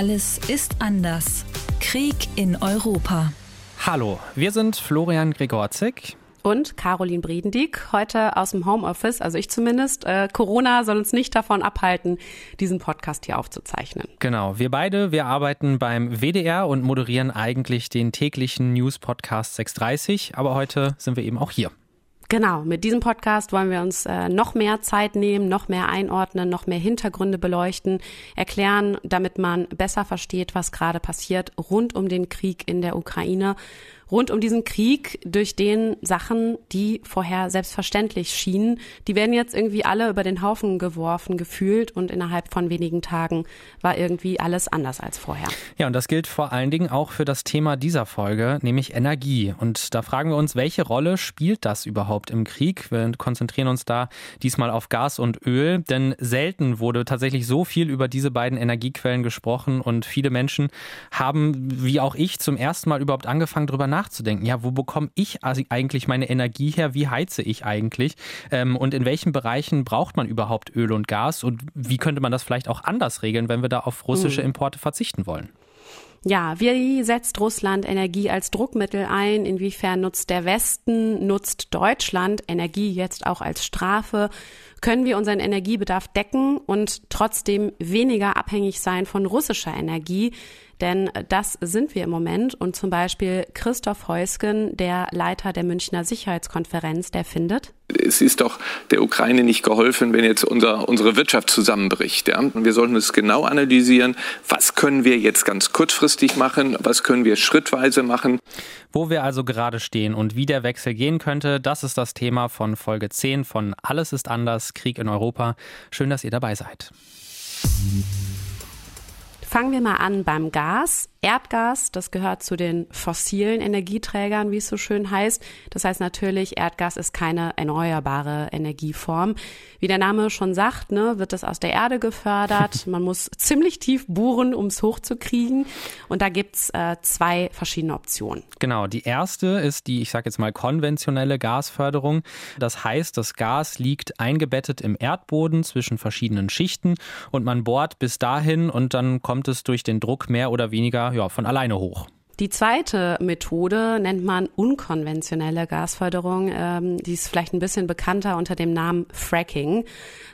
Alles ist anders. Krieg in Europa. Hallo, wir sind Florian Gregorzig und Caroline Bredendieck, heute aus dem Homeoffice, also ich zumindest. Äh, Corona soll uns nicht davon abhalten, diesen Podcast hier aufzuzeichnen. Genau, wir beide, wir arbeiten beim WDR und moderieren eigentlich den täglichen News-Podcast 630, aber heute sind wir eben auch hier. Genau, mit diesem Podcast wollen wir uns äh, noch mehr Zeit nehmen, noch mehr einordnen, noch mehr Hintergründe beleuchten, erklären, damit man besser versteht, was gerade passiert rund um den Krieg in der Ukraine rund um diesen Krieg, durch den Sachen, die vorher selbstverständlich schienen, die werden jetzt irgendwie alle über den Haufen geworfen, gefühlt und innerhalb von wenigen Tagen war irgendwie alles anders als vorher. Ja, und das gilt vor allen Dingen auch für das Thema dieser Folge, nämlich Energie. Und da fragen wir uns, welche Rolle spielt das überhaupt im Krieg? Wir konzentrieren uns da diesmal auf Gas und Öl, denn selten wurde tatsächlich so viel über diese beiden Energiequellen gesprochen und viele Menschen haben, wie auch ich, zum ersten Mal überhaupt angefangen, darüber nachzudenken nachzudenken. Ja, wo bekomme ich eigentlich meine Energie her? Wie heize ich eigentlich? Ähm, und in welchen Bereichen braucht man überhaupt Öl und Gas? Und wie könnte man das vielleicht auch anders regeln, wenn wir da auf russische mhm. Importe verzichten wollen? Ja, wie setzt Russland Energie als Druckmittel ein? Inwiefern nutzt der Westen, nutzt Deutschland Energie jetzt auch als Strafe? Können wir unseren Energiebedarf decken und trotzdem weniger abhängig sein von russischer Energie? Denn das sind wir im Moment. Und zum Beispiel Christoph Heusgen, der Leiter der Münchner Sicherheitskonferenz, der findet, es ist doch der Ukraine nicht geholfen, wenn jetzt unser, unsere Wirtschaft zusammenbricht. Ja? Und wir sollten es genau analysieren, was können wir jetzt ganz kurzfristig machen, was können wir schrittweise machen. Wo wir also gerade stehen und wie der Wechsel gehen könnte, das ist das Thema von Folge 10 von Alles ist anders, Krieg in Europa. Schön, dass ihr dabei seid. Fangen wir mal an beim Gas. Erdgas, das gehört zu den fossilen Energieträgern, wie es so schön heißt. Das heißt natürlich, Erdgas ist keine erneuerbare Energieform. Wie der Name schon sagt, ne, wird es aus der Erde gefördert. Man muss ziemlich tief bohren, um es hochzukriegen. Und da gibt's äh, zwei verschiedene Optionen. Genau, die erste ist die, ich sage jetzt mal, konventionelle Gasförderung. Das heißt, das Gas liegt eingebettet im Erdboden zwischen verschiedenen Schichten und man bohrt bis dahin und dann kommt es durch den Druck mehr oder weniger ja, von alleine hoch. Die zweite Methode nennt man unkonventionelle Gasförderung. Ähm, die ist vielleicht ein bisschen bekannter unter dem Namen Fracking.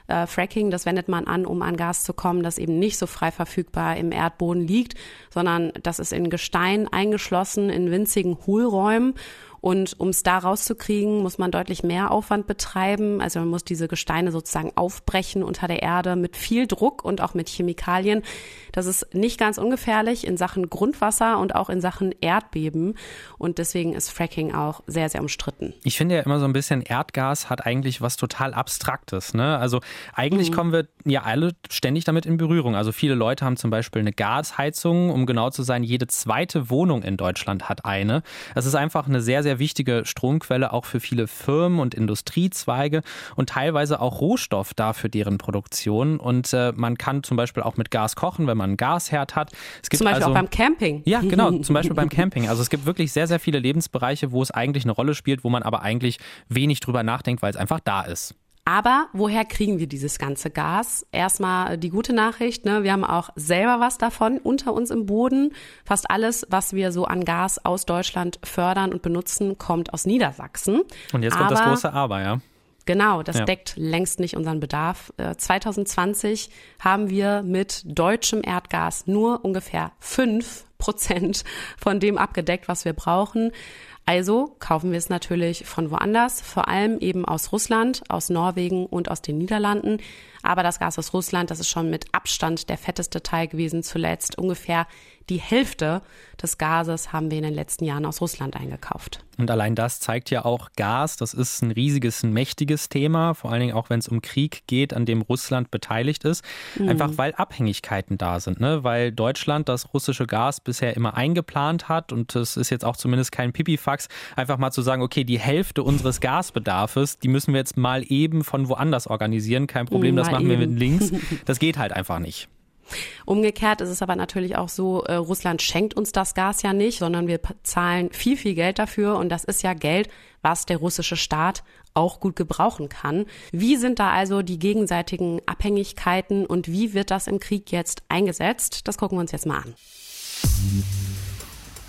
Äh, Fracking, das wendet man an, um an Gas zu kommen, das eben nicht so frei verfügbar im Erdboden liegt, sondern das ist in Gestein eingeschlossen, in winzigen Hohlräumen. Und um es da rauszukriegen, muss man deutlich mehr Aufwand betreiben. Also man muss diese Gesteine sozusagen aufbrechen unter der Erde mit viel Druck und auch mit Chemikalien. Das ist nicht ganz ungefährlich in Sachen Grundwasser und auch in Sachen Erdbeben. Und deswegen ist Fracking auch sehr, sehr umstritten. Ich finde ja immer so ein bisschen, Erdgas hat eigentlich was total Abstraktes. Ne? Also eigentlich mhm. kommen wir ja alle ständig damit in Berührung. Also viele Leute haben zum Beispiel eine Gasheizung. Um genau zu sein, jede zweite Wohnung in Deutschland hat eine. Das ist einfach eine sehr, sehr sehr wichtige Stromquelle auch für viele Firmen und Industriezweige und teilweise auch Rohstoff da für deren Produktion. Und äh, man kann zum Beispiel auch mit Gas kochen, wenn man einen Gasherd hat. Es gibt zum Beispiel also, auch beim Camping. Ja, genau, zum Beispiel beim Camping. Also es gibt wirklich sehr, sehr viele Lebensbereiche, wo es eigentlich eine Rolle spielt, wo man aber eigentlich wenig drüber nachdenkt, weil es einfach da ist. Aber woher kriegen wir dieses ganze Gas? Erstmal die gute Nachricht, ne? wir haben auch selber was davon unter uns im Boden. Fast alles, was wir so an Gas aus Deutschland fördern und benutzen, kommt aus Niedersachsen. Und jetzt kommt Aber, das große Aber, ja. Genau, das ja. deckt längst nicht unseren Bedarf. 2020 äh, haben wir mit deutschem Erdgas nur ungefähr fünf Prozent von dem abgedeckt, was wir brauchen. Also kaufen wir es natürlich von woanders, vor allem eben aus Russland, aus Norwegen und aus den Niederlanden. Aber das Gas aus Russland, das ist schon mit Abstand der fetteste Teil gewesen zuletzt. Ungefähr die Hälfte des Gases haben wir in den letzten Jahren aus Russland eingekauft. Und allein das zeigt ja auch Gas, das ist ein riesiges, ein mächtiges Thema, vor allen Dingen auch wenn es um Krieg geht, an dem Russland beteiligt ist. Mhm. Einfach weil Abhängigkeiten da sind, ne? weil Deutschland das russische Gas bisher immer eingeplant hat und es ist jetzt auch zumindest kein Pipifax, einfach mal zu sagen, okay, die Hälfte unseres Gasbedarfes, die müssen wir jetzt mal eben von woanders organisieren. Kein Problem, das machen wir mit links. Das geht halt einfach nicht. Umgekehrt ist es aber natürlich auch so, äh, Russland schenkt uns das Gas ja nicht, sondern wir zahlen viel, viel Geld dafür und das ist ja Geld, was der russische Staat auch gut gebrauchen kann. Wie sind da also die gegenseitigen Abhängigkeiten und wie wird das im Krieg jetzt eingesetzt? Das gucken wir uns jetzt mal an.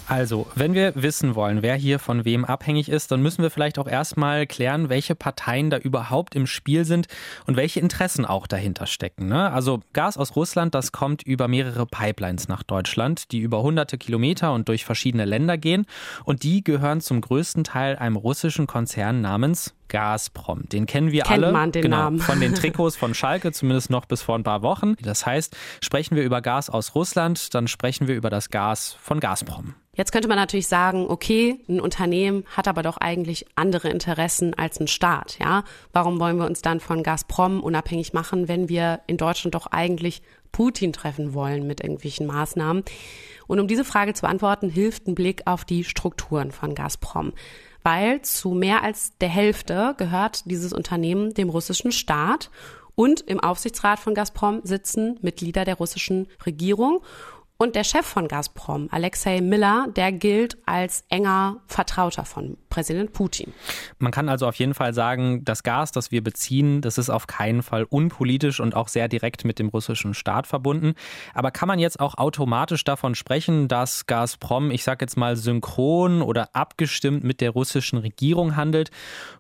Also, wenn wir wissen wollen, wer hier von wem abhängig ist, dann müssen wir vielleicht auch erstmal klären, welche Parteien da überhaupt im Spiel sind und welche Interessen auch dahinter stecken. Ne? Also Gas aus Russland, das kommt über mehrere Pipelines nach Deutschland, die über hunderte Kilometer und durch verschiedene Länder gehen. Und die gehören zum größten Teil einem russischen Konzern namens Gazprom. Den kennen wir Kennt alle man den genau, Namen. von den Trikots von Schalke, zumindest noch bis vor ein paar Wochen. Das heißt, sprechen wir über Gas aus Russland, dann sprechen wir über das Gas von Gazprom. Jetzt könnte man natürlich sagen, okay, ein Unternehmen hat aber doch eigentlich andere Interessen als ein Staat, ja? Warum wollen wir uns dann von Gazprom unabhängig machen, wenn wir in Deutschland doch eigentlich Putin treffen wollen mit irgendwelchen Maßnahmen? Und um diese Frage zu beantworten, hilft ein Blick auf die Strukturen von Gazprom weil zu mehr als der Hälfte gehört dieses Unternehmen dem russischen Staat. Und im Aufsichtsrat von Gazprom sitzen Mitglieder der russischen Regierung und der Chef von Gazprom, Alexei Miller, der gilt als enger Vertrauter von Präsident Putin. Man kann also auf jeden Fall sagen, das Gas, das wir beziehen, das ist auf keinen Fall unpolitisch und auch sehr direkt mit dem russischen Staat verbunden. Aber kann man jetzt auch automatisch davon sprechen, dass Gazprom, ich sage jetzt mal, synchron oder abgestimmt mit der russischen Regierung handelt?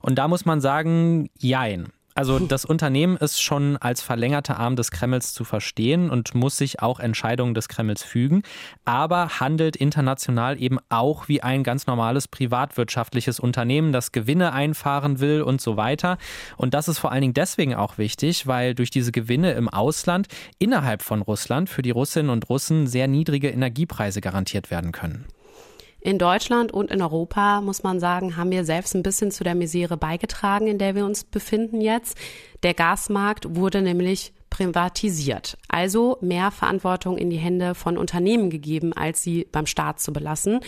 Und da muss man sagen, jein. Also das Unternehmen ist schon als verlängerter Arm des Kremls zu verstehen und muss sich auch Entscheidungen des Kremls fügen, aber handelt international eben auch wie ein ganz normales privatwirtschaftliches Unternehmen, das Gewinne einfahren will und so weiter. Und das ist vor allen Dingen deswegen auch wichtig, weil durch diese Gewinne im Ausland innerhalb von Russland für die Russinnen und Russen sehr niedrige Energiepreise garantiert werden können. In Deutschland und in Europa, muss man sagen, haben wir selbst ein bisschen zu der Misere beigetragen, in der wir uns befinden jetzt. Der Gasmarkt wurde nämlich privatisiert, also mehr Verantwortung in die Hände von Unternehmen gegeben, als sie beim Staat zu belassen.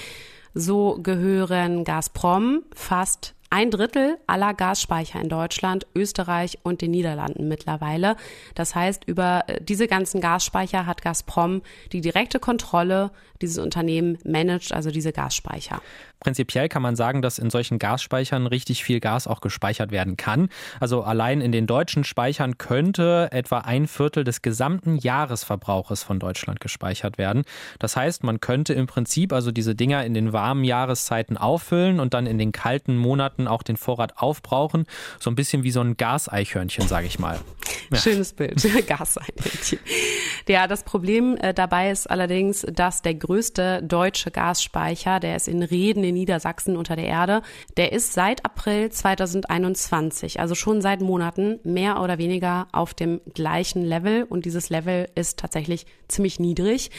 So gehören Gazprom fast ein Drittel aller Gasspeicher in Deutschland, Österreich und den Niederlanden mittlerweile. Das heißt, über äh, diese ganzen Gasspeicher hat Gazprom die direkte Kontrolle. Dieses Unternehmen managt also diese Gasspeicher. Prinzipiell kann man sagen, dass in solchen Gasspeichern richtig viel Gas auch gespeichert werden kann. Also allein in den deutschen Speichern könnte etwa ein Viertel des gesamten Jahresverbrauches von Deutschland gespeichert werden. Das heißt, man könnte im Prinzip also diese Dinger in den warmen Jahreszeiten auffüllen und dann in den kalten Monaten auch den Vorrat aufbrauchen. So ein bisschen wie so ein Gaseichhörnchen, sage ich mal. Ja. Schönes Bild, Gaseichhörnchen. Ja, das Problem äh, dabei ist allerdings, dass der größte deutsche Gasspeicher, der ist in Reden in Niedersachsen unter der Erde, der ist seit April 2021, also schon seit Monaten, mehr oder weniger auf dem gleichen Level. Und dieses Level ist tatsächlich ziemlich niedrig.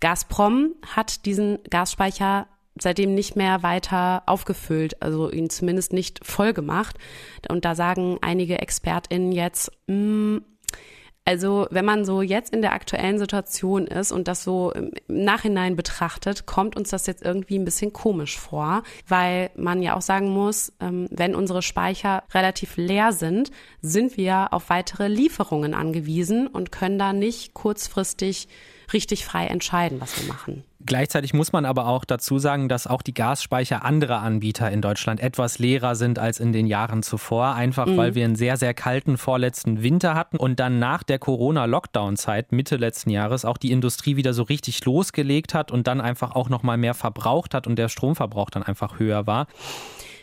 Gazprom hat diesen Gasspeicher seitdem nicht mehr weiter aufgefüllt, also ihn zumindest nicht voll gemacht. Und da sagen einige ExpertInnen jetzt, mh, mm, also wenn man so jetzt in der aktuellen Situation ist und das so im Nachhinein betrachtet, kommt uns das jetzt irgendwie ein bisschen komisch vor, weil man ja auch sagen muss, ähm, wenn unsere Speicher relativ leer sind, sind wir auf weitere Lieferungen angewiesen und können da nicht kurzfristig richtig frei entscheiden, was wir machen. Gleichzeitig muss man aber auch dazu sagen, dass auch die Gasspeicher anderer Anbieter in Deutschland etwas leerer sind als in den Jahren zuvor, einfach mhm. weil wir einen sehr, sehr kalten vorletzten Winter hatten und dann nach der Corona-Lockdown-Zeit Mitte letzten Jahres auch die Industrie wieder so richtig losgelegt hat und dann einfach auch noch mal mehr verbraucht hat und der Stromverbrauch dann einfach höher war.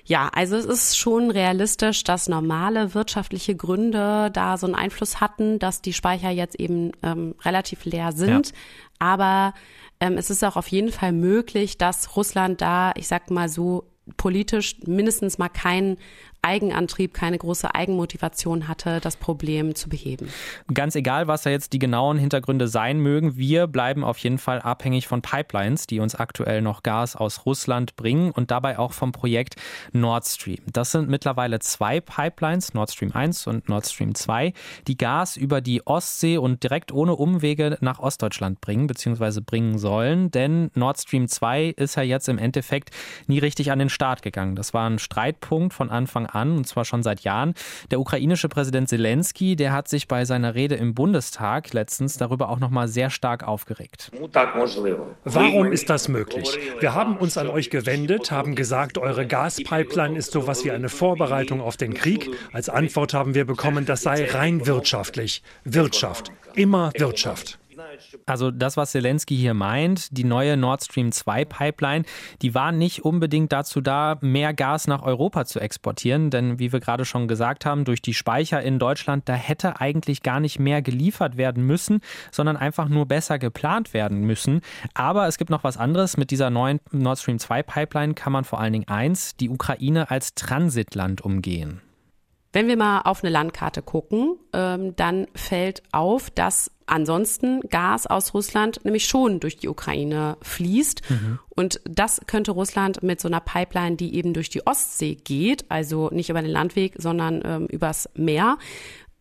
Ja, also es ist schon realistisch, dass normale wirtschaftliche Gründe da so einen Einfluss hatten, dass die Speicher jetzt eben ähm, relativ leer sind. Ja. Aber ähm, es ist auch auf jeden Fall möglich, dass Russland da, ich sag mal so, politisch mindestens mal keinen Eigenantrieb, keine große Eigenmotivation hatte, das Problem zu beheben. Ganz egal, was da jetzt die genauen Hintergründe sein mögen, wir bleiben auf jeden Fall abhängig von Pipelines, die uns aktuell noch Gas aus Russland bringen und dabei auch vom Projekt Nord Stream. Das sind mittlerweile zwei Pipelines, Nord Stream 1 und Nord Stream 2, die Gas über die Ostsee und direkt ohne Umwege nach Ostdeutschland bringen bzw. bringen sollen, denn Nord Stream 2 ist ja jetzt im Endeffekt nie richtig an den Start gegangen. Das war ein Streitpunkt von Anfang an an, und zwar schon seit Jahren. Der ukrainische Präsident Zelensky, der hat sich bei seiner Rede im Bundestag letztens darüber auch nochmal sehr stark aufgeregt. Warum ist das möglich? Wir haben uns an euch gewendet, haben gesagt, eure Gaspipeline ist sowas wie eine Vorbereitung auf den Krieg. Als Antwort haben wir bekommen, das sei rein wirtschaftlich. Wirtschaft. Immer Wirtschaft. Also das, was Zelensky hier meint, die neue Nord Stream 2 Pipeline, die war nicht unbedingt dazu da, mehr Gas nach Europa zu exportieren, denn wie wir gerade schon gesagt haben, durch die Speicher in Deutschland, da hätte eigentlich gar nicht mehr geliefert werden müssen, sondern einfach nur besser geplant werden müssen. Aber es gibt noch was anderes. Mit dieser neuen Nord Stream 2 Pipeline kann man vor allen Dingen eins, die Ukraine als Transitland umgehen. Wenn wir mal auf eine Landkarte gucken, ähm, dann fällt auf, dass ansonsten Gas aus Russland nämlich schon durch die Ukraine fließt. Mhm. Und das könnte Russland mit so einer Pipeline, die eben durch die Ostsee geht, also nicht über den Landweg, sondern ähm, übers Meer,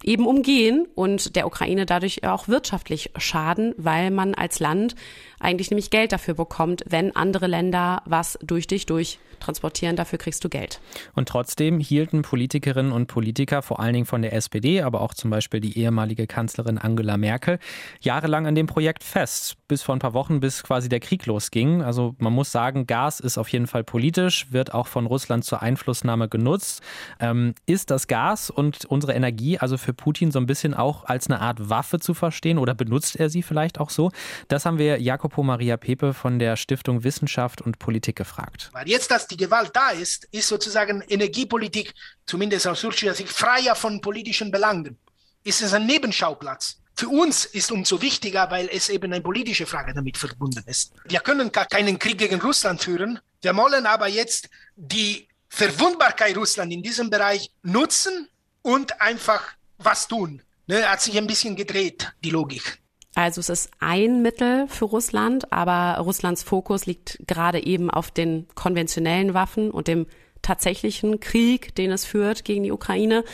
eben umgehen und der Ukraine dadurch auch wirtschaftlich schaden, weil man als Land eigentlich nämlich Geld dafür bekommt, wenn andere Länder was durch dich durch transportieren, dafür kriegst du Geld. Und trotzdem hielten Politikerinnen und Politiker, vor allen Dingen von der SPD, aber auch zum Beispiel die ehemalige Kanzlerin Angela Merkel, jahrelang an dem Projekt fest, bis vor ein paar Wochen, bis quasi der Krieg losging. Also man muss sagen, Gas ist auf jeden Fall politisch, wird auch von Russland zur Einflussnahme genutzt. Ähm, ist das Gas und unsere Energie also für Putin so ein bisschen auch als eine Art Waffe zu verstehen oder benutzt er sie vielleicht auch so? Das haben wir Jakob Jacopo Maria Pepe von der Stiftung Wissenschaft und Politik gefragt. Weil jetzt, dass die Gewalt da ist, ist sozusagen Energiepolitik, zumindest aus Südschüler Sicht, freier von politischen Belangen. Ist es ein Nebenschauplatz? Für uns ist umso wichtiger, weil es eben eine politische Frage damit verbunden ist. Wir können gar keinen Krieg gegen Russland führen. Wir wollen aber jetzt die Verwundbarkeit Russland in diesem Bereich nutzen und einfach was tun. Ne, hat sich ein bisschen gedreht, die Logik. Also es ist ein Mittel für Russland, aber Russlands Fokus liegt gerade eben auf den konventionellen Waffen und dem tatsächlichen Krieg, den es führt gegen die Ukraine.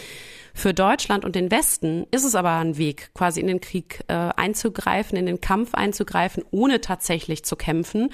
Für Deutschland und den Westen ist es aber ein Weg, quasi in den Krieg äh, einzugreifen, in den Kampf einzugreifen, ohne tatsächlich zu kämpfen.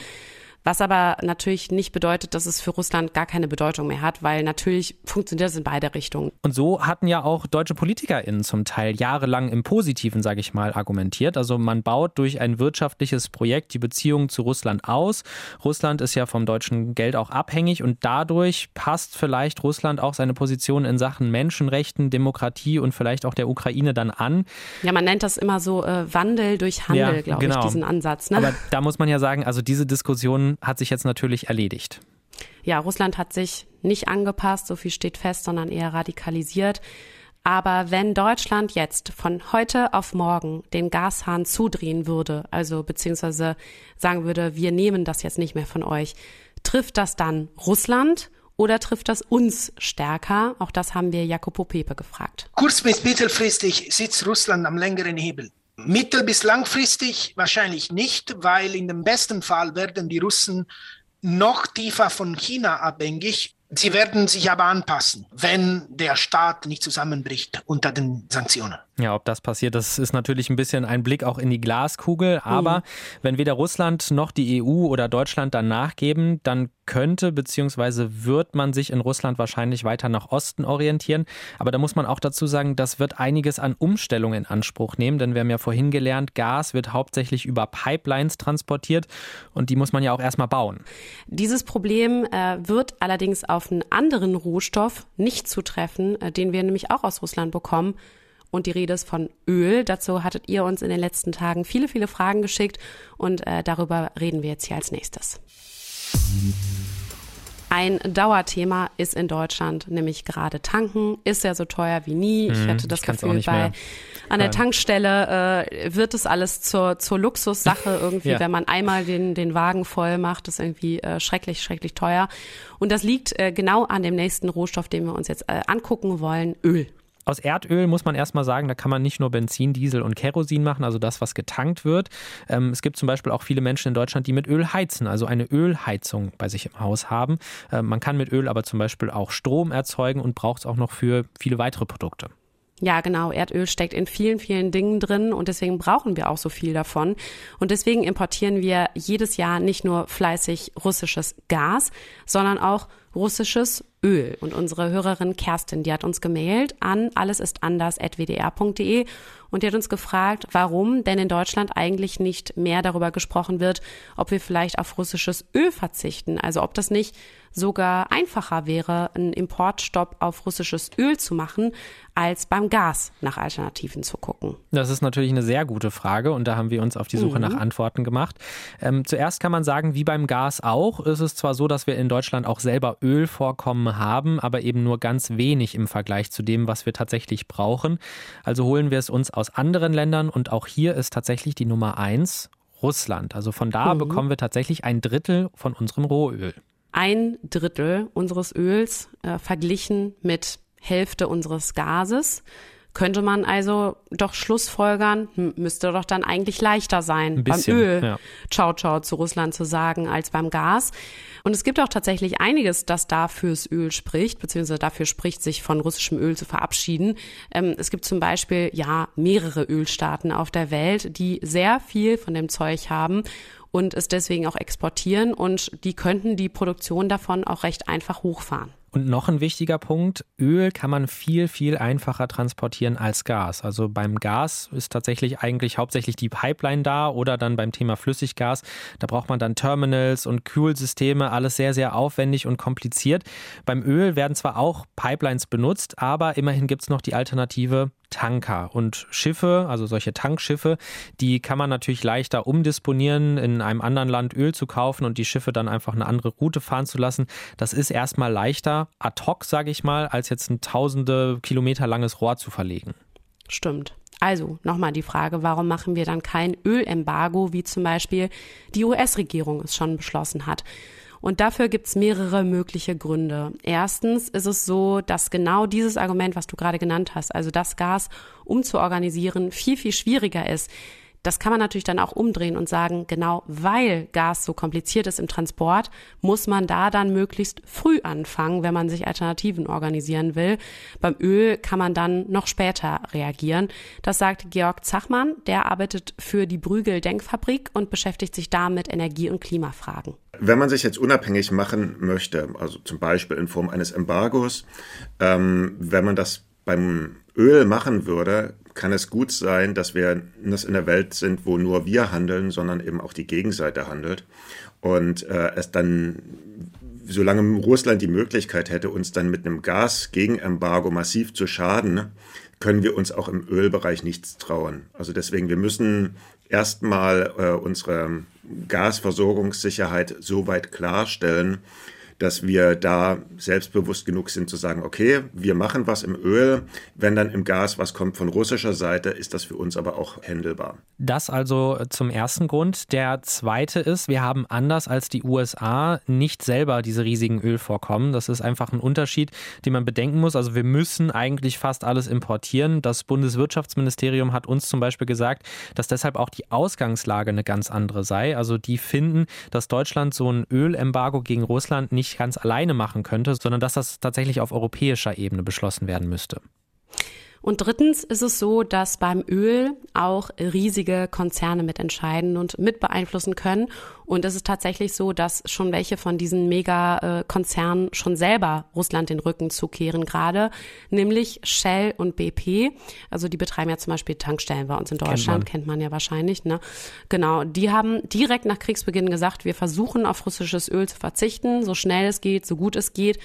Was aber natürlich nicht bedeutet, dass es für Russland gar keine Bedeutung mehr hat, weil natürlich funktioniert es in beide Richtungen. Und so hatten ja auch deutsche PolitikerInnen zum Teil jahrelang im Positiven, sage ich mal, argumentiert. Also man baut durch ein wirtschaftliches Projekt die Beziehungen zu Russland aus. Russland ist ja vom deutschen Geld auch abhängig und dadurch passt vielleicht Russland auch seine Position in Sachen Menschenrechten, Demokratie und vielleicht auch der Ukraine dann an. Ja, man nennt das immer so äh, Wandel durch Handel, ja, glaube genau. ich, diesen Ansatz. Ne? Aber da muss man ja sagen, also diese Diskussion hat sich jetzt natürlich erledigt. Ja, Russland hat sich nicht angepasst, so viel steht fest, sondern eher radikalisiert. Aber wenn Deutschland jetzt von heute auf morgen den Gashahn zudrehen würde, also beziehungsweise sagen würde, wir nehmen das jetzt nicht mehr von euch, trifft das dann Russland oder trifft das uns stärker? Auch das haben wir Jacopo Pepe gefragt. Kurz- bis mittelfristig sitzt Russland am längeren Hebel. Mittel- bis langfristig wahrscheinlich nicht, weil in dem besten Fall werden die Russen noch tiefer von China abhängig. Sie werden sich aber anpassen, wenn der Staat nicht zusammenbricht unter den Sanktionen. Ja, ob das passiert, das ist natürlich ein bisschen ein Blick auch in die Glaskugel. Aber mhm. wenn weder Russland noch die EU oder Deutschland dann nachgeben, dann könnte bzw. wird man sich in Russland wahrscheinlich weiter nach Osten orientieren. Aber da muss man auch dazu sagen, das wird einiges an Umstellungen in Anspruch nehmen, denn wir haben ja vorhin gelernt, Gas wird hauptsächlich über Pipelines transportiert und die muss man ja auch erstmal bauen. Dieses Problem äh, wird allerdings auf einen anderen Rohstoff nicht zutreffen, äh, den wir nämlich auch aus Russland bekommen und die Rede ist von Öl. Dazu hattet ihr uns in den letzten Tagen viele, viele Fragen geschickt und äh, darüber reden wir jetzt hier als nächstes. Ein Dauerthema ist in Deutschland nämlich gerade tanken. Ist ja so teuer wie nie. Ich mhm, hatte das ich Gefühl, bei an der Tankstelle äh, wird es alles zur, zur Luxussache irgendwie, ja. wenn man einmal den, den Wagen voll macht, ist irgendwie äh, schrecklich, schrecklich teuer. Und das liegt äh, genau an dem nächsten Rohstoff, den wir uns jetzt äh, angucken wollen, Öl. Aus Erdöl muss man erstmal sagen, da kann man nicht nur Benzin, Diesel und Kerosin machen, also das, was getankt wird. Ähm, es gibt zum Beispiel auch viele Menschen in Deutschland, die mit Öl heizen, also eine Ölheizung bei sich im Haus haben. Ähm, man kann mit Öl aber zum Beispiel auch Strom erzeugen und braucht es auch noch für viele weitere Produkte. Ja, genau. Erdöl steckt in vielen, vielen Dingen drin und deswegen brauchen wir auch so viel davon. Und deswegen importieren wir jedes Jahr nicht nur fleißig russisches Gas, sondern auch russisches Öl. Und unsere Hörerin Kerstin, die hat uns gemailt an allesistanders.wdr.de und die hat uns gefragt, warum denn in Deutschland eigentlich nicht mehr darüber gesprochen wird, ob wir vielleicht auf russisches Öl verzichten. Also ob das nicht sogar einfacher wäre, einen Importstopp auf russisches Öl zu machen, als beim Gas nach Alternativen zu gucken. Das ist natürlich eine sehr gute Frage und da haben wir uns auf die Suche mhm. nach Antworten gemacht. Ähm, zuerst kann man sagen, wie beim Gas auch, ist es zwar so, dass wir in Deutschland auch selber Ölvorkommen haben, aber eben nur ganz wenig im Vergleich zu dem, was wir tatsächlich brauchen. Also holen wir es uns aus anderen Ländern und auch hier ist tatsächlich die Nummer eins Russland. Also von da mhm. bekommen wir tatsächlich ein Drittel von unserem Rohöl. Ein Drittel unseres Öls äh, verglichen mit Hälfte unseres Gases könnte man also doch schlussfolgern, müsste doch dann eigentlich leichter sein, bisschen, beim Öl ja. Ciao Ciao zu Russland zu sagen als beim Gas. Und es gibt auch tatsächlich einiges, das da fürs Öl spricht, beziehungsweise dafür spricht, sich von russischem Öl zu verabschieden. Ähm, es gibt zum Beispiel ja mehrere Ölstaaten auf der Welt, die sehr viel von dem Zeug haben und es deswegen auch exportieren und die könnten die Produktion davon auch recht einfach hochfahren. Und noch ein wichtiger Punkt, Öl kann man viel, viel einfacher transportieren als Gas. Also beim Gas ist tatsächlich eigentlich hauptsächlich die Pipeline da oder dann beim Thema Flüssiggas. Da braucht man dann Terminals und Kühlsysteme, alles sehr, sehr aufwendig und kompliziert. Beim Öl werden zwar auch Pipelines benutzt, aber immerhin gibt es noch die Alternative Tanker und Schiffe, also solche Tankschiffe, die kann man natürlich leichter umdisponieren, in einem anderen Land Öl zu kaufen und die Schiffe dann einfach eine andere Route fahren zu lassen. Das ist erstmal leichter ad hoc, sage ich mal, als jetzt ein tausende Kilometer langes Rohr zu verlegen. Stimmt. Also nochmal die Frage, warum machen wir dann kein Ölembargo, wie zum Beispiel die US-Regierung es schon beschlossen hat? Und dafür gibt's mehrere mögliche Gründe. Erstens ist es so, dass genau dieses Argument, was du gerade genannt hast, also das Gas umzuorganisieren, viel, viel schwieriger ist. Das kann man natürlich dann auch umdrehen und sagen, genau weil Gas so kompliziert ist im Transport, muss man da dann möglichst früh anfangen, wenn man sich Alternativen organisieren will. Beim Öl kann man dann noch später reagieren. Das sagt Georg Zachmann, der arbeitet für die Brügel Denkfabrik und beschäftigt sich da mit Energie- und Klimafragen. Wenn man sich jetzt unabhängig machen möchte, also zum Beispiel in Form eines Embargos, ähm, wenn man das beim Öl machen würde, kann es gut sein, dass wir in der Welt sind, wo nur wir handeln, sondern eben auch die Gegenseite handelt. Und äh, es dann, solange Russland die Möglichkeit hätte, uns dann mit einem Gas-Gegenembargo massiv zu schaden, können wir uns auch im Ölbereich nichts trauen. Also deswegen, wir müssen erstmal äh, unsere Gasversorgungssicherheit so weit klarstellen, dass wir da selbstbewusst genug sind zu sagen, okay, wir machen was im Öl, wenn dann im Gas was kommt von russischer Seite, ist das für uns aber auch händelbar. Das also zum ersten Grund. Der zweite ist, wir haben anders als die USA nicht selber diese riesigen Ölvorkommen. Das ist einfach ein Unterschied, den man bedenken muss. Also wir müssen eigentlich fast alles importieren. Das Bundeswirtschaftsministerium hat uns zum Beispiel gesagt, dass deshalb auch die Ausgangslage eine ganz andere sei. Also die finden, dass Deutschland so ein Ölembargo gegen Russland nicht nicht ganz alleine machen könnte, sondern dass das tatsächlich auf europäischer Ebene beschlossen werden müsste. Und drittens ist es so, dass beim Öl auch riesige Konzerne mitentscheiden und mit beeinflussen können. Und es ist tatsächlich so, dass schon welche von diesen Megakonzernen schon selber Russland den Rücken zukehren gerade, nämlich Shell und BP. Also die betreiben ja zum Beispiel Tankstellen bei uns in Deutschland, kennt man, kennt man ja wahrscheinlich. Ne? Genau, die haben direkt nach Kriegsbeginn gesagt, wir versuchen auf russisches Öl zu verzichten, so schnell es geht, so gut es geht.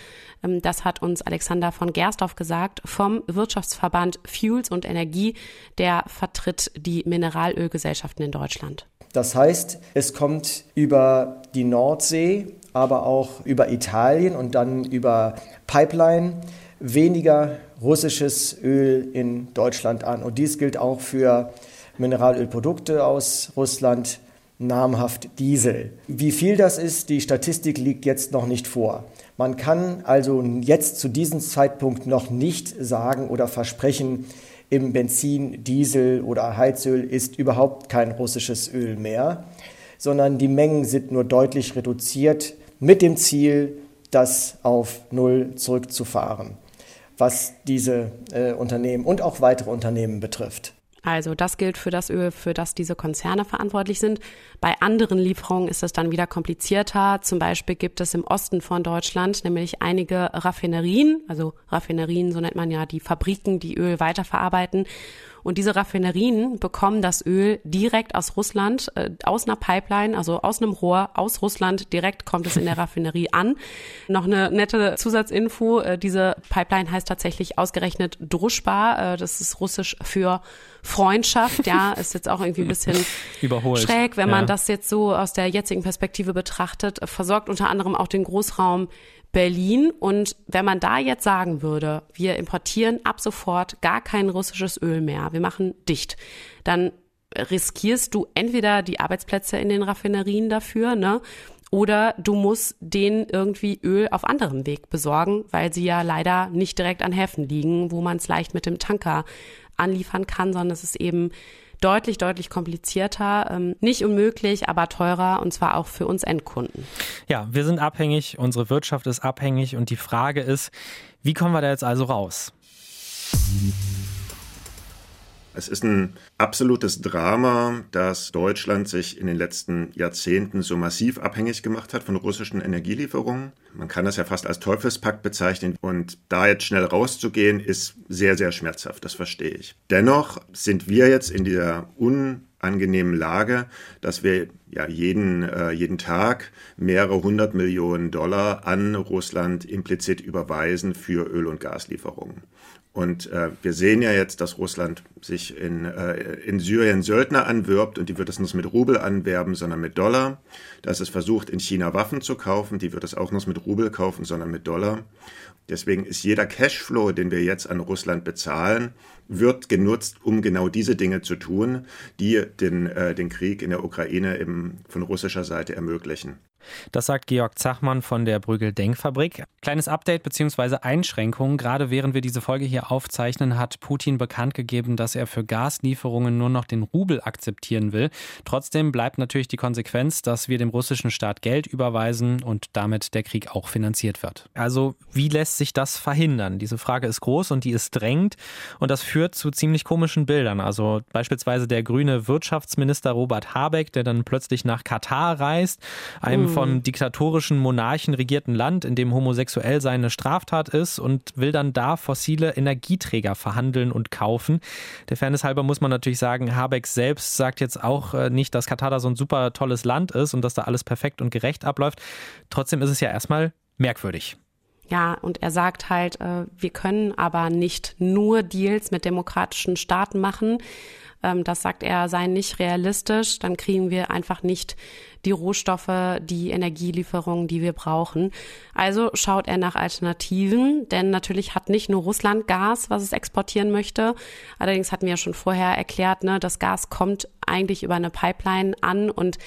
Ähm, das hat uns Alexander von Gerstorf gesagt vom Wirtschaftsverband Fuels und Energie, der vertritt die Mineralölgesellschaften in Deutschland. Das heißt, es kommt über die Nordsee, aber auch über Italien und dann über Pipeline weniger russisches Öl in Deutschland an. Und dies gilt auch für Mineralölprodukte aus Russland, namhaft Diesel. Wie viel das ist, die Statistik liegt jetzt noch nicht vor. Man kann also jetzt zu diesem Zeitpunkt noch nicht sagen oder versprechen, im Benzin, Diesel oder Heizöl ist überhaupt kein russisches Öl mehr, sondern die Mengen sind nur deutlich reduziert mit dem Ziel, das auf Null zurückzufahren, was diese äh, Unternehmen und auch weitere Unternehmen betrifft. Also das gilt für das Öl, für das diese Konzerne verantwortlich sind. Bei anderen Lieferungen ist es dann wieder komplizierter. Zum Beispiel gibt es im Osten von Deutschland nämlich einige Raffinerien, also Raffinerien, so nennt man ja die Fabriken, die Öl weiterverarbeiten. Und diese Raffinerien bekommen das Öl direkt aus Russland, äh, aus einer Pipeline, also aus einem Rohr aus Russland. Direkt kommt es in der Raffinerie an. Noch eine nette Zusatzinfo. Äh, diese Pipeline heißt tatsächlich ausgerechnet Druschba. Äh, das ist russisch für Freundschaft. Ja, ist jetzt auch irgendwie ein bisschen Überholt. schräg, wenn man Ja. das jetzt so aus der jetzigen Perspektive betrachtet. Versorgt unter anderem auch den Großraum Berlin. Und wenn man da jetzt sagen würde, wir importieren ab sofort gar kein russisches Öl mehr, wir machen dicht, dann riskierst du entweder die Arbeitsplätze in den Raffinerien dafür, ne? Oder du musst denen irgendwie Öl auf anderem Weg besorgen, weil sie ja leider nicht direkt an Häfen liegen, wo man es leicht mit dem Tanker anliefern kann, sondern es ist eben deutlich, deutlich komplizierter, ähm, nicht unmöglich, aber teurer und zwar auch für uns Endkunden. Ja, wir sind abhängig, unsere Wirtschaft ist abhängig und die Frage ist, wie kommen wir da jetzt also raus? Es ist ein absolutes Drama, dass Deutschland sich in den letzten Jahrzehnten so massiv abhängig gemacht hat von russischen Energielieferungen. Man kann das ja fast als Teufelspakt bezeichnen. Und da jetzt schnell rauszugehen, ist sehr, sehr schmerzhaft. Das verstehe ich. Dennoch sind wir jetzt in dieser unangenehmen Lage, dass wir ja jeden, äh, jeden Tag mehrere hundert Millionen Dollar an Russland implizit überweisen für Öl- und Gaslieferungen. Und äh, wir sehen ja jetzt, dass Russland sich in, äh, in Syrien Söldner anwirbt und die wird es nicht mit Rubel anwerben, sondern mit Dollar. Dass es versucht, in China Waffen zu kaufen, die wird es auch nicht mit Rubel kaufen, sondern mit Dollar. Deswegen ist jeder Cashflow, den wir jetzt an Russland bezahlen, wird genutzt, um genau diese Dinge zu tun, die den, äh, den Krieg in der Ukraine eben von russischer Seite ermöglichen. Das sagt Georg Zachmann von der Brügel Denkfabrik. Kleines Update bzw. Einschränkung. Gerade während wir diese Folge hier aufzeichnen, hat Putin bekannt gegeben, dass er für Gaslieferungen nur noch den Rubel akzeptieren will. Trotzdem bleibt natürlich die Konsequenz, dass wir dem russischen Staat Geld überweisen und damit der Krieg auch finanziert wird. Also wie lässt sich das verhindern? Diese Frage ist groß und die ist drängend und das führt zu ziemlich komischen Bildern. Also beispielsweise der grüne Wirtschaftsminister Robert Habeck, der dann plötzlich nach Katar reist, einem vom diktatorischen Monarchen regierten Land, in dem homosexuell sein eine Straftat ist und will dann da fossile Energieträger verhandeln und kaufen. Der Fairness halber muss man natürlich sagen, Habeck selbst sagt jetzt auch äh, nicht, dass Katar da so ein super tolles Land ist und dass da alles perfekt und gerecht abläuft. Trotzdem ist es ja erstmal merkwürdig. Ja, und er sagt halt, äh, wir können aber nicht nur Deals mit demokratischen Staaten machen. Ähm, das sagt er, sei nicht realistisch. Dann kriegen wir einfach nicht die Rohstoffe, die Energielieferungen, die wir brauchen. Also schaut er nach Alternativen, denn natürlich hat nicht nur Russland Gas, was es exportieren möchte. Allerdings hatten wir ja schon vorher erklärt, ne, das Gas kommt eigentlich über eine Pipeline an und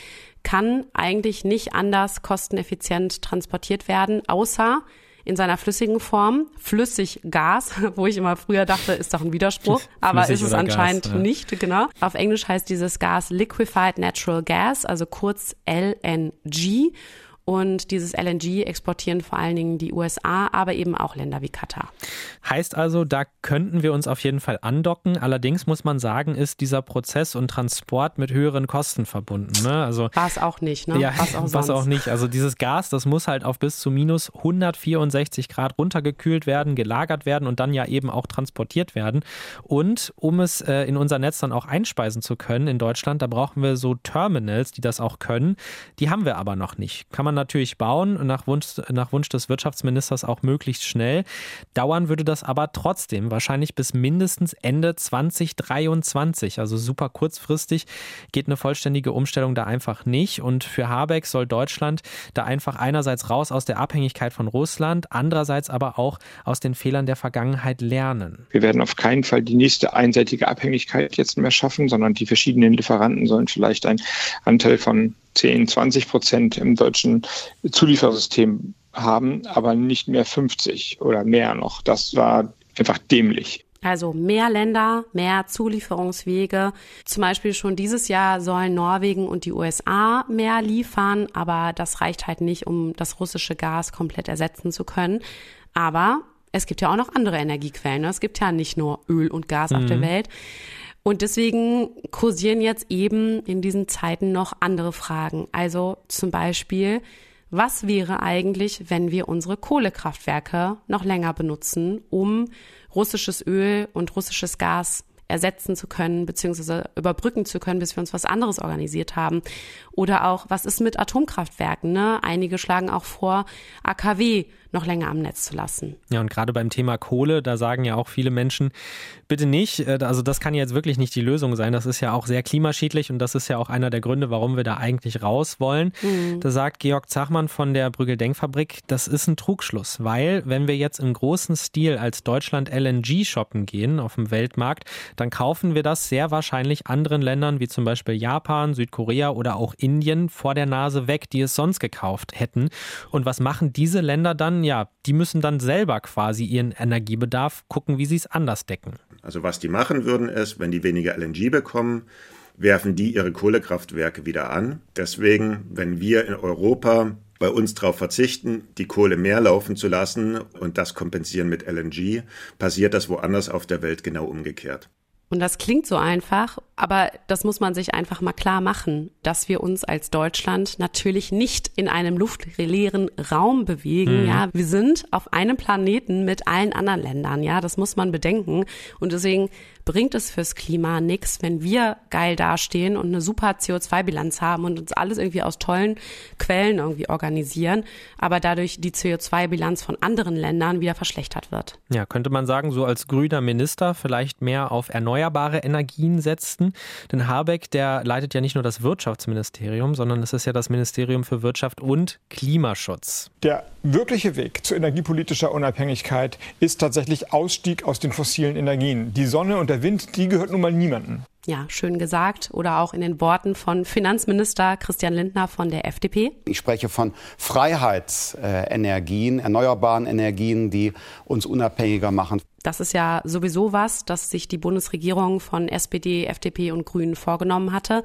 kann eigentlich nicht anders kosteneffizient transportiert werden, außer in seiner flüssigen Form, flüssig Gas, wo ich immer früher dachte, ist doch ein Widerspruch, aber Flüssig ist es anscheinend Gas, ja. nicht, genau. Auf Englisch heißt dieses Gas Liquefied Natural Gas, also kurz LNG. Und dieses LNG exportieren vor allen Dingen die USA, aber eben auch Länder wie Katar. Heißt also, da könnten wir uns auf jeden Fall andocken. Allerdings muss man sagen, ist dieser Prozess und Transport mit höheren Kosten verbunden. Ne? Also War es auch nicht, ne? Ja, was auch was sonst. auch nicht. Also dieses Gas, das muss halt auf bis zu minus 164 Grad runtergekühlt werden, gelagert werden und dann ja eben auch transportiert werden. Und um es äh, in unser Netz dann auch einspeisen zu können in Deutschland, da brauchen wir so Terminals, die das auch können. Die haben wir aber noch nicht. Kann man natürlich bauen, nach Wunsch, nach Wunsch des Wirtschaftsministers auch möglichst schnell. Dauern würde das aber trotzdem wahrscheinlich bis mindestens Ende 2023. Also super kurzfristig geht eine vollständige Umstellung da einfach nicht. Und für Habeck soll Deutschland da einfach einerseits raus aus der Abhängigkeit von Russland, andererseits aber auch aus den Fehlern der Vergangenheit lernen. Wir werden auf keinen Fall die nächste einseitige Abhängigkeit jetzt mehr schaffen, sondern die verschiedenen Lieferanten sollen vielleicht einen Anteil von 10, 20 Prozent im deutschen Zuliefersystem haben, aber nicht mehr 50 oder mehr noch. Das war einfach dämlich. Also mehr Länder, mehr Zulieferungswege. Zum Beispiel schon dieses Jahr sollen Norwegen und die USA mehr liefern, aber das reicht halt nicht, um das russische Gas komplett ersetzen zu können. Aber es gibt ja auch noch andere Energiequellen. ne? Es gibt ja nicht nur Öl und Gas auf der Welt. Und deswegen kursieren jetzt eben in diesen Zeiten noch andere Fragen. Also zum Beispiel, was wäre eigentlich, wenn wir unsere Kohlekraftwerke noch länger benutzen, um russisches Öl und russisches Gas ersetzen zu können, beziehungsweise überbrücken zu können, bis wir uns was anderes organisiert haben. Oder auch, was ist mit Atomkraftwerken? Ne? Einige schlagen auch vor, AKW noch länger am Netz zu lassen. Ja, und gerade beim Thema Kohle, da sagen ja auch viele Menschen, bitte nicht. Äh, also das kann jetzt wirklich nicht die Lösung sein. Das ist ja auch sehr klimaschädlich und das ist ja auch einer der Gründe, warum wir da eigentlich raus wollen. Mhm. Da sagt Georg Zachmann von der Brügel Denkfabrik, das ist ein Trugschluss, weil wenn wir jetzt im großen Stil als Deutschland LNG shoppen gehen auf dem Weltmarkt, dann kaufen wir das sehr wahrscheinlich anderen Ländern wie zum Beispiel Japan, Südkorea oder auch Indien vor der Nase weg, die es sonst gekauft hätten. Und was machen diese Länder dann? ja, die müssen dann selber quasi ihren Energiebedarf gucken, wie sie es anders decken. Also was die machen würden ist, wenn die weniger LNG bekommen, werfen die ihre Kohlekraftwerke wieder an. Deswegen, wenn wir in Europa bei uns darauf verzichten, die Kohle mehr laufen zu lassen und das kompensieren mit LNG, passiert das woanders auf der Welt genau umgekehrt. Und das klingt so einfach, aber das muss man sich einfach mal klar machen, dass wir uns als Deutschland natürlich nicht in einem luftleeren Raum bewegen. Mhm. Ja, wir sind auf einem Planeten mit allen anderen Ländern. Ja, das muss man bedenken. Und deswegen bringt es fürs Klima nichts, wenn wir geil dastehen und eine super CO2-Bilanz haben und uns alles irgendwie aus tollen Quellen irgendwie organisieren, aber dadurch die CO2-Bilanz von anderen Ländern wieder verschlechtert wird. Ja, könnte man sagen, so als grüner Minister vielleicht mehr auf erneuerbare Energien setzen. Denn Habeck, der leitet ja nicht nur das Wirtschaftsministerium, sondern es ist ja das Ministerium für Wirtschaft und Klimaschutz. Der wirkliche Weg zu energiepolitischer Unabhängigkeit ist tatsächlich Ausstieg aus den fossilen Energien. Die Sonne und der der Wind, die gehört nun mal niemandem. Ja, schön gesagt. Oder auch in den Worten von Finanzminister Christian Lindner von der FDP. Ich spreche von Freiheitsenergien, erneuerbaren Energien, die uns unabhängiger machen. Das ist ja sowieso was, das sich die Bundesregierung von SPD, FDP und Grünen vorgenommen hatte.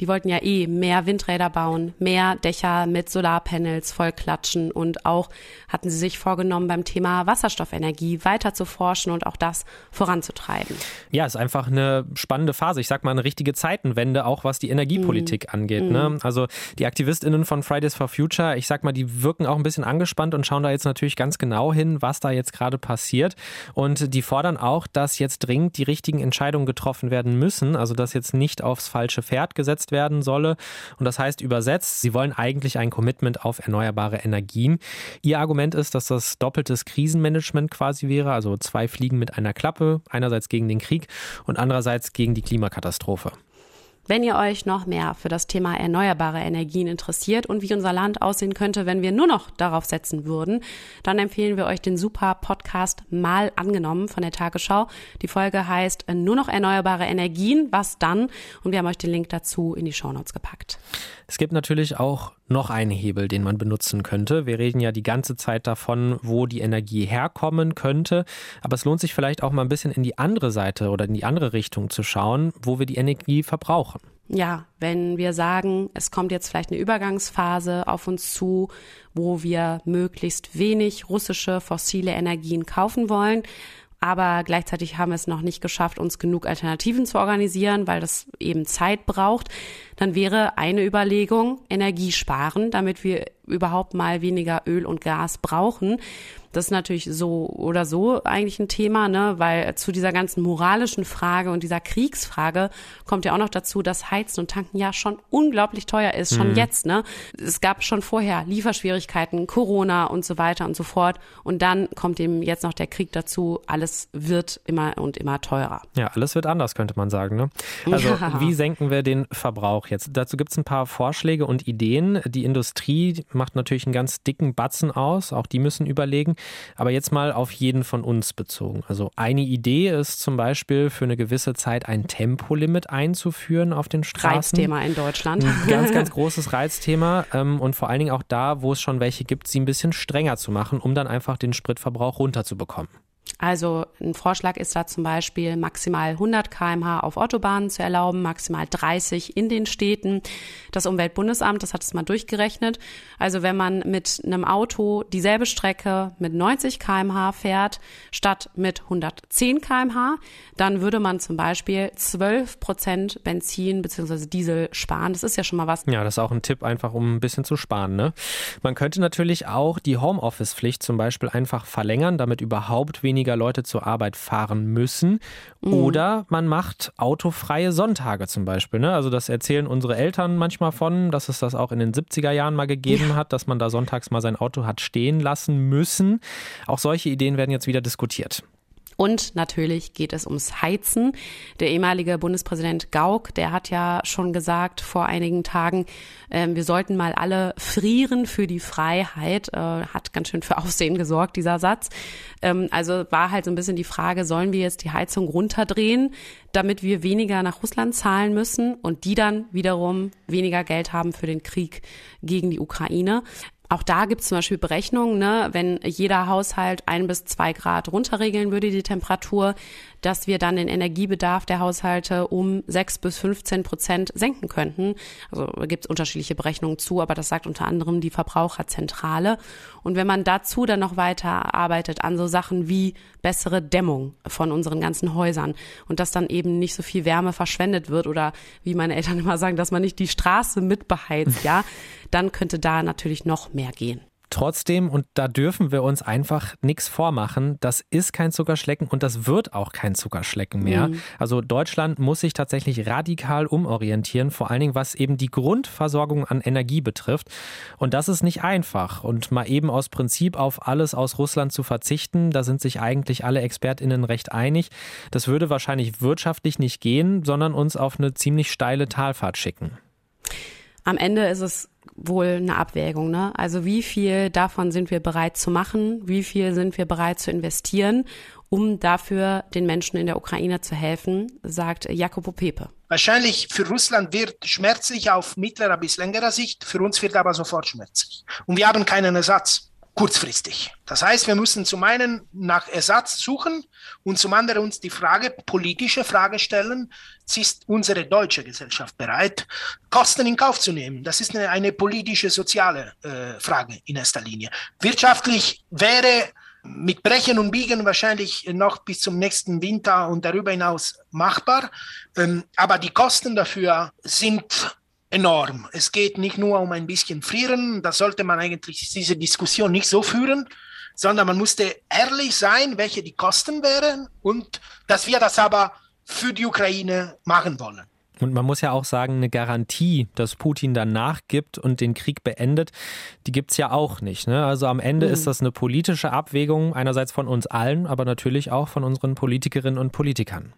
Die wollten ja eh mehr Windräder bauen, mehr Dächer mit Solarpanels vollklatschen und auch hatten sie sich vorgenommen, beim Thema Wasserstoffenergie weiter zu forschen und auch das voranzutreiben. Ja, ist einfach eine spannende Phase. Ich sag mal eine richtige Zeitenwende, auch was die Energiepolitik mm. angeht. Ne? Mhm. Also die AktivistInnen von Fridays for Future, ich sag mal, die wirken auch ein bisschen angespannt und schauen da jetzt natürlich ganz genau hin, was da jetzt gerade passiert. Und die fordern auch, dass jetzt dringend die richtigen Entscheidungen getroffen werden müssen, also dass jetzt nicht aufs falsche Pferd gesetzt werden solle. Und das heißt übersetzt, sie wollen eigentlich ein Commitment auf erneuerbare Energien. Ihr Argument ist, dass das doppeltes Krisenmanagement quasi wäre, also zwei Fliegen mit einer Klappe, einerseits gegen den Krieg und andererseits gegen die Klimakatastrophe. Wenn ihr euch noch mehr für das Thema erneuerbare Energien interessiert und wie unser Land aussehen könnte, wenn wir nur noch darauf setzen würden, dann empfehlen wir euch den super Podcast Mal angenommen von der Tagesschau. Die Folge heißt Nur noch erneuerbare Energien, was dann? Und wir haben euch den Link dazu in die Shownotes gepackt. Es gibt natürlich auch noch einen Hebel, den man benutzen könnte. Wir reden ja die ganze Zeit davon, wo die Energie herkommen könnte. Aber es lohnt sich vielleicht auch mal ein bisschen in die andere Seite oder in die andere Richtung zu schauen, wo wir die Energie verbrauchen. Ja, wenn wir sagen, es kommt jetzt vielleicht eine Übergangsphase auf uns zu, wo wir möglichst wenig russische fossile Energien kaufen wollen, aber gleichzeitig haben wir es noch nicht geschafft, uns genug Alternativen zu organisieren, weil das eben Zeit braucht, dann wäre eine Überlegung Energie sparen, damit wir überhaupt mal weniger Öl und Gas brauchen. Das ist natürlich so oder so eigentlich ein Thema, ne, weil zu dieser ganzen moralischen Frage und dieser Kriegsfrage kommt ja auch noch dazu, dass Heizen und Tanken ja schon unglaublich teuer ist, schon mhm. jetzt, ne. Es gab schon vorher Lieferschwierigkeiten, Corona und so weiter und so fort. Und dann kommt eben jetzt noch der Krieg dazu. Alles wird immer und immer teurer. Ja, alles wird anders, könnte man sagen, ne. Also, ja. wie senken wir den Verbrauch jetzt? Dazu gibt es ein paar Vorschläge und Ideen. Die Industrie macht natürlich einen ganz dicken Batzen aus. Auch die müssen überlegen. Aber jetzt mal auf jeden von uns bezogen. Also eine Idee ist zum Beispiel für eine gewisse Zeit ein Tempolimit einzuführen auf den Straßen. Reizthema in Deutschland. Ein ganz, ganz großes Reizthema. Ähm, und vor allen Dingen auch da, wo es schon welche gibt, sie ein bisschen strenger zu machen, um dann einfach den Spritverbrauch runterzubekommen. Also ein Vorschlag ist da zum Beispiel maximal 100 kmh auf Autobahnen zu erlauben, maximal 30 in den Städten. Das Umweltbundesamt, das hat es mal durchgerechnet. Also wenn man mit einem Auto dieselbe Strecke mit 90 kmh fährt, statt mit 110 kmh, dann würde man zum Beispiel 12 Prozent Benzin bzw. Diesel sparen. Das ist ja schon mal was. Ja, das ist auch ein Tipp, einfach um ein bisschen zu sparen. Ne? Man könnte natürlich auch die Homeoffice-Pflicht zum Beispiel einfach verlängern, damit überhaupt weniger weniger Leute zur Arbeit fahren müssen. Mhm. Oder man macht autofreie Sonntage zum Beispiel. Ne? Also das erzählen unsere Eltern manchmal von, dass es das auch in den 70er Jahren mal gegeben ja. hat, dass man da sonntags mal sein Auto hat stehen lassen müssen. Auch solche Ideen werden jetzt wieder diskutiert. Und natürlich geht es ums Heizen. Der ehemalige Bundespräsident Gauck, der hat ja schon gesagt vor einigen Tagen, äh, wir sollten mal alle frieren für die Freiheit. Äh, hat ganz schön für Aufsehen gesorgt, dieser Satz. Ähm, also war halt so ein bisschen die Frage, sollen wir jetzt die Heizung runterdrehen, damit wir weniger nach Russland zahlen müssen und die dann wiederum weniger Geld haben für den Krieg gegen die Ukraine. Auch da gibt es zum Beispiel Berechnungen, ne, wenn jeder Haushalt ein bis zwei Grad runterregeln würde, die Temperatur, dass wir dann den Energiebedarf der Haushalte um sechs bis 15 Prozent senken könnten. Also gibt es unterschiedliche Berechnungen zu, aber das sagt unter anderem die Verbraucherzentrale. Und wenn man dazu dann noch weiter arbeitet an so Sachen wie bessere Dämmung von unseren ganzen Häusern und dass dann eben nicht so viel Wärme verschwendet wird oder wie meine Eltern immer sagen, dass man nicht die Straße mitbeheizt, ja, dann könnte da natürlich noch mehr gehen. Trotzdem, und da dürfen wir uns einfach nichts vormachen, das ist kein Zuckerschlecken und das wird auch kein Zuckerschlecken mehr. Mhm. Also Deutschland muss sich tatsächlich radikal umorientieren, vor allen Dingen was eben die Grundversorgung an Energie betrifft. Und das ist nicht einfach. Und mal eben aus Prinzip auf alles aus Russland zu verzichten, da sind sich eigentlich alle Expertinnen recht einig. Das würde wahrscheinlich wirtschaftlich nicht gehen, sondern uns auf eine ziemlich steile Talfahrt schicken. Am Ende ist es wohl eine Abwägung. Ne? Also wie viel davon sind wir bereit zu machen? Wie viel sind wir bereit zu investieren, um dafür den Menschen in der Ukraine zu helfen, sagt Jacopo Pepe. Wahrscheinlich für Russland wird schmerzlich auf mittlerer bis längerer Sicht, für uns wird aber sofort schmerzlich. Und wir haben keinen Ersatz kurzfristig. Das heißt, wir müssen zum einen nach Ersatz suchen und zum anderen uns die Frage, politische Frage stellen, ist unsere deutsche Gesellschaft bereit, Kosten in Kauf zu nehmen? Das ist eine, eine politische, soziale äh, Frage in erster Linie. Wirtschaftlich wäre mit Brechen und Biegen wahrscheinlich noch bis zum nächsten Winter und darüber hinaus machbar. Ähm, aber die Kosten dafür sind enorm. Es geht nicht nur um ein bisschen Frieren, da sollte man eigentlich diese Diskussion nicht so führen, sondern man musste ehrlich sein, welche die Kosten wären und dass wir das aber für die Ukraine machen wollen. Und man muss ja auch sagen, eine Garantie, dass Putin dann nachgibt und den Krieg beendet, die gibt es ja auch nicht. Ne? Also am Ende mhm. ist das eine politische Abwägung, einerseits von uns allen, aber natürlich auch von unseren Politikerinnen und Politikern.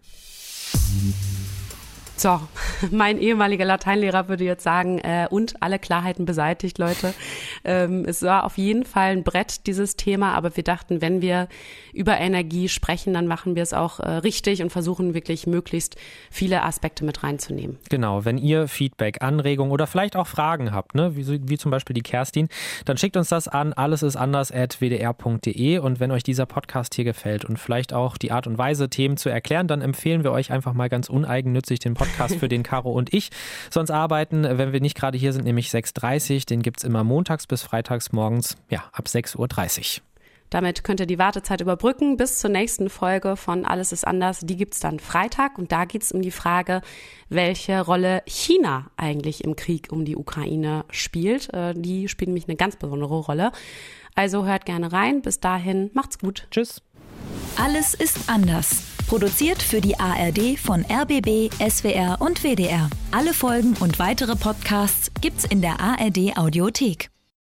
So, mein ehemaliger Lateinlehrer würde jetzt sagen, äh, und alle Klarheiten beseitigt, Leute. Ähm, es war auf jeden Fall ein Brett, dieses Thema, aber wir dachten, wenn wir über Energie sprechen, dann machen wir es auch äh, richtig und versuchen wirklich möglichst viele Aspekte mit reinzunehmen. Genau, wenn ihr Feedback, Anregungen oder vielleicht auch Fragen habt, ne, wie, wie zum Beispiel die Kerstin, dann schickt uns das an allesistanders.wdr.de und wenn euch dieser Podcast hier gefällt und vielleicht auch die Art und Weise, Themen zu erklären, dann empfehlen wir euch einfach mal ganz uneigennützig den Podcast Podcast, für den Caro und ich sonst arbeiten, wenn wir nicht gerade hier sind, nämlich 6.30 Den gibt es immer montags bis freitags morgens, ja, ab 6.30 Uhr. Damit könnt ihr die Wartezeit überbrücken bis zur nächsten Folge von Alles ist anders. Die gibt es dann Freitag und da geht es um die Frage, welche Rolle China eigentlich im Krieg um die Ukraine spielt. Äh, die spielt nämlich eine ganz besondere Rolle. Also hört gerne rein. Bis dahin, macht's gut. Tschüss. Alles ist anders. Produziert für die ARD von RBB, SWR und WDR. Alle Folgen und weitere Podcasts gibt's in der ARD Audiothek.